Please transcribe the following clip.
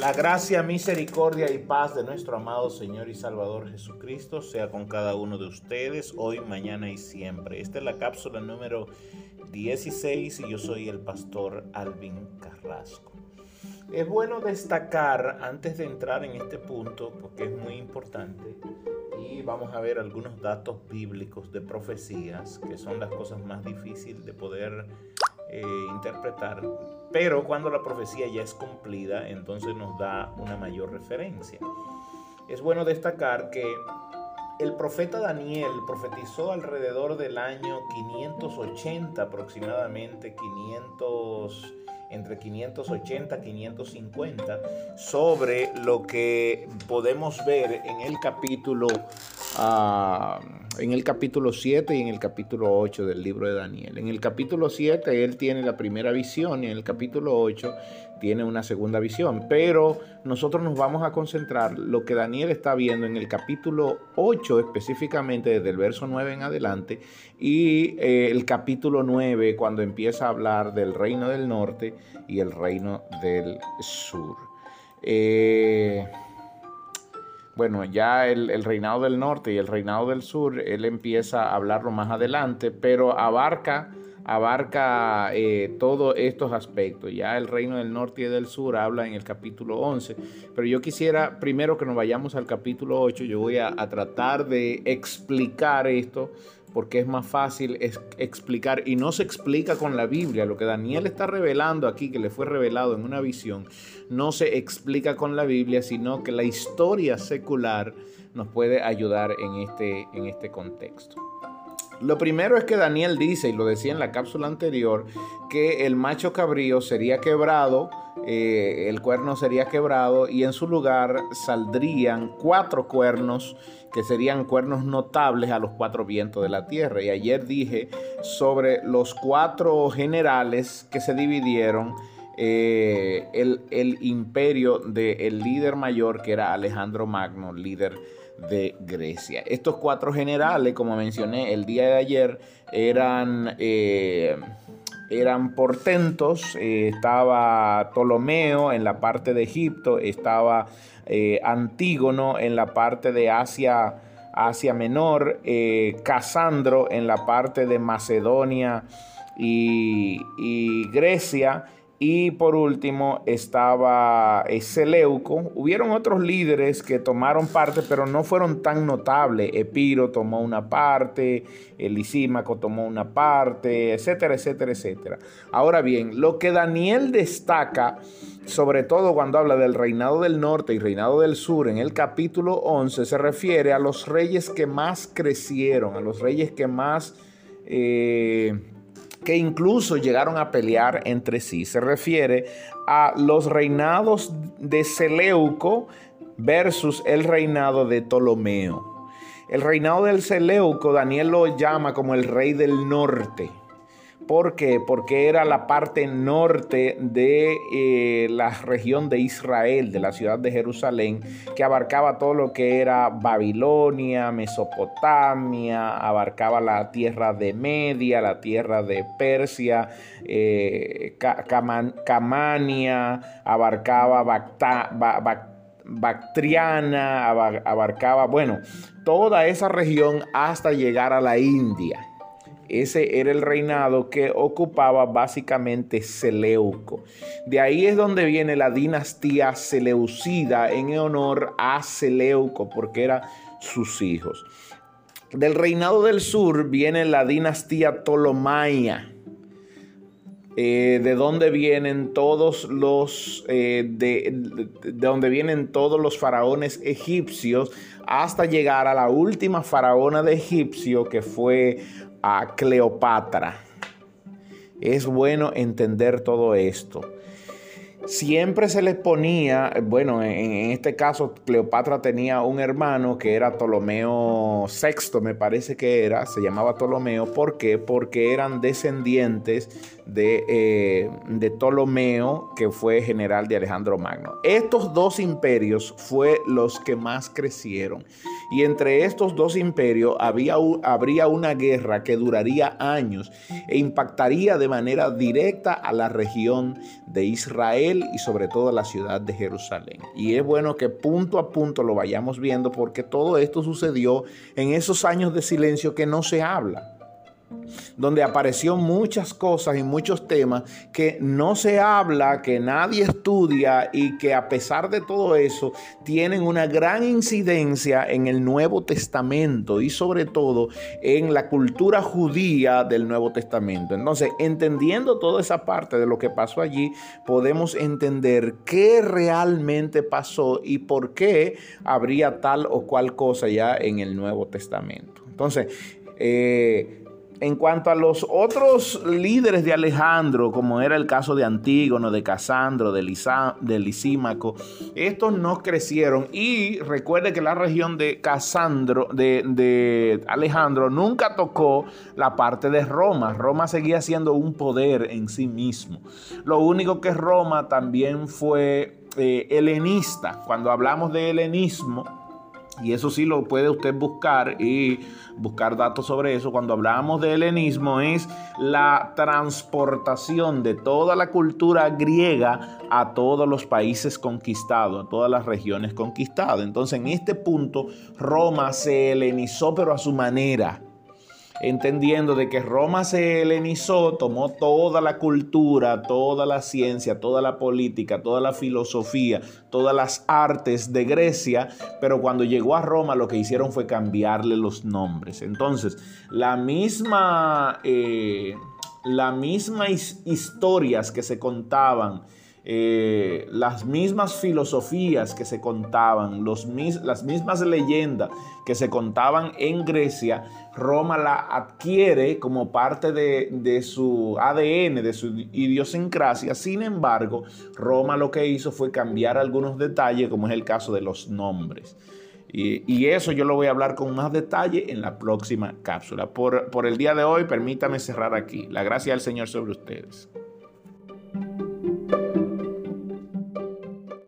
La gracia, misericordia y paz de nuestro amado Señor y Salvador Jesucristo sea con cada uno de ustedes hoy, mañana y siempre. Esta es la cápsula número 16 y yo soy el pastor Alvin Carrasco. Es bueno destacar antes de entrar en este punto, porque es muy importante, y vamos a ver algunos datos bíblicos de profecías, que son las cosas más difíciles de poder eh, interpretar, pero cuando la profecía ya es cumplida, entonces nos da una mayor referencia. Es bueno destacar que el profeta Daniel profetizó alrededor del año 580 aproximadamente, 500 entre 580 y 550 sobre lo que podemos ver en el capítulo uh, en el capítulo 7 y en el capítulo 8 del libro de Daniel. En el capítulo 7 él tiene la primera visión y en el capítulo 8 tiene una segunda visión, pero nosotros nos vamos a concentrar lo que Daniel está viendo en el capítulo 8 específicamente desde el verso 9 en adelante y eh, el capítulo 9 cuando empieza a hablar del reino del norte y el reino del sur. Eh, bueno, ya el, reinado del norte y el reinado del sur, él empieza a hablarlo más adelante, pero abarca, abarca eh, todos estos aspectos. Ya el reino del norte y del sur habla en el capítulo 11, pero yo quisiera primero que nos vayamos al capítulo 8, yo voy a tratar de explicar esto porque es más fácil explicar y no se explica con la Biblia. Lo que Daniel está revelando aquí, que le fue revelado en una visión, no se explica con la Biblia, sino que la historia secular nos puede ayudar en este, en este contexto. Lo primero es que Daniel dice, y lo decía en la cápsula anterior, que el macho cabrío sería quebrado, eh, el cuerno sería quebrado y en su lugar saldrían cuatro cuernos que serían cuernos notables a los cuatro vientos de la tierra. Y ayer dije sobre los cuatro generales que se dividieron eh, el, imperio del líder mayor que era Alejandro Magno, líder de Grecia. Estos cuatro generales, como mencioné el día de ayer, eran, eh, eran portentos. Eh, estaba Ptolomeo en la parte de Egipto, estaba eh, Antígono en la parte de Asia, Asia Menor, Casandro en la parte de Macedonia y, y Grecia y por último estaba Seleuco. Hubieron otros líderes que tomaron parte, pero no fueron tan notables. Epiro tomó una parte, Lisímaco tomó una parte, etcétera, etcétera, etcétera. Ahora bien, lo que Daniel destaca, sobre todo cuando habla del reinado del norte y reinado del sur, en el capítulo 11, se refiere a los reyes que más crecieron, a los reyes que más... Eh, que incluso llegaron a pelear entre sí. Se refiere a los reinados de Seleuco versus el reinado de Ptolomeo. El reinado del Seleuco, Daniel lo llama como el rey del norte. ¿Por qué? Porque era la parte norte de eh, la región de Israel, de la ciudad de Jerusalén, que abarcaba todo lo que era Babilonia, Mesopotamia, abarcaba la tierra de Media, la tierra de Persia, eh, Camania, abarcaba Bactriana, abarcaba, bueno, toda esa región hasta llegar a la India. Ese era el reinado que ocupaba básicamente Seleuco. De ahí es donde viene la dinastía Seleucida en honor a Seleuco, porque eran sus hijos. Del reinado del sur viene la dinastía Ptolomaya. Eh, de donde vienen todos los eh, de, de, donde vienen todos los faraones egipcios hasta llegar a la última faraona de Egipcio que fue a Cleopatra. Es bueno entender todo esto. Siempre se les ponía, bueno, en, este caso Cleopatra tenía un hermano que era Ptolomeo VI, me parece que era, se llamaba Ptolomeo. ¿Por qué? Porque eran descendientes de, eh, de Ptolomeo, que fue general de Alejandro Magno. Estos dos imperios fue los que más crecieron. Y entre estos dos imperios había, habría una guerra que duraría años e impactaría de manera directa a la región de Israel Y sobre todo la ciudad de Jerusalén. Y es bueno que punto a punto lo vayamos viendo porque todo esto sucedió en esos años de silencio que no se habla donde apareció muchas cosas y muchos temas que no se habla, que nadie estudia y que a pesar de todo eso tienen una gran incidencia en el Nuevo Testamento y sobre todo en la cultura judía del Nuevo Testamento. Entonces, entendiendo toda esa parte de lo que pasó allí, podemos entender qué realmente pasó y por qué habría tal o cual cosa ya en el Nuevo Testamento. Entonces, eh, en cuanto a los otros líderes de Alejandro, como era el caso de Antígono, de Casandro, de, Lisímaco, estos no crecieron. Y recuerde que la región de Casandro, de, Alejandro, nunca tocó la parte de Roma. Roma seguía siendo un poder en sí mismo. Lo único que Roma también fue eh, helenista. Cuando hablamos de helenismo, y eso sí lo puede usted buscar y buscar datos sobre eso. Cuando hablamos de helenismo es la transportación de toda la cultura griega a todos los países conquistados, a todas las regiones conquistadas. Entonces en este punto Roma se helenizó pero a su manera entendiendo de que Roma se helenizó, tomó toda la cultura, toda la ciencia, toda la política, toda la filosofía, todas las artes de Grecia, pero cuando llegó a Roma lo que hicieron fue cambiarle los nombres. Entonces, la misma, eh, las mismas historias que se contaban, eh, las mismas filosofías que se contaban, los, las mismas leyendas que se contaban en Grecia, Roma la adquiere como parte de, su ADN, de su idiosincrasia. Sin embargo, Roma lo que hizo fue cambiar algunos detalles, como es el caso de los nombres. Y, eso yo lo voy a hablar con más detalle en la próxima cápsula. Por, por el día de hoy, permítame cerrar aquí. La gracia del Señor sobre ustedes.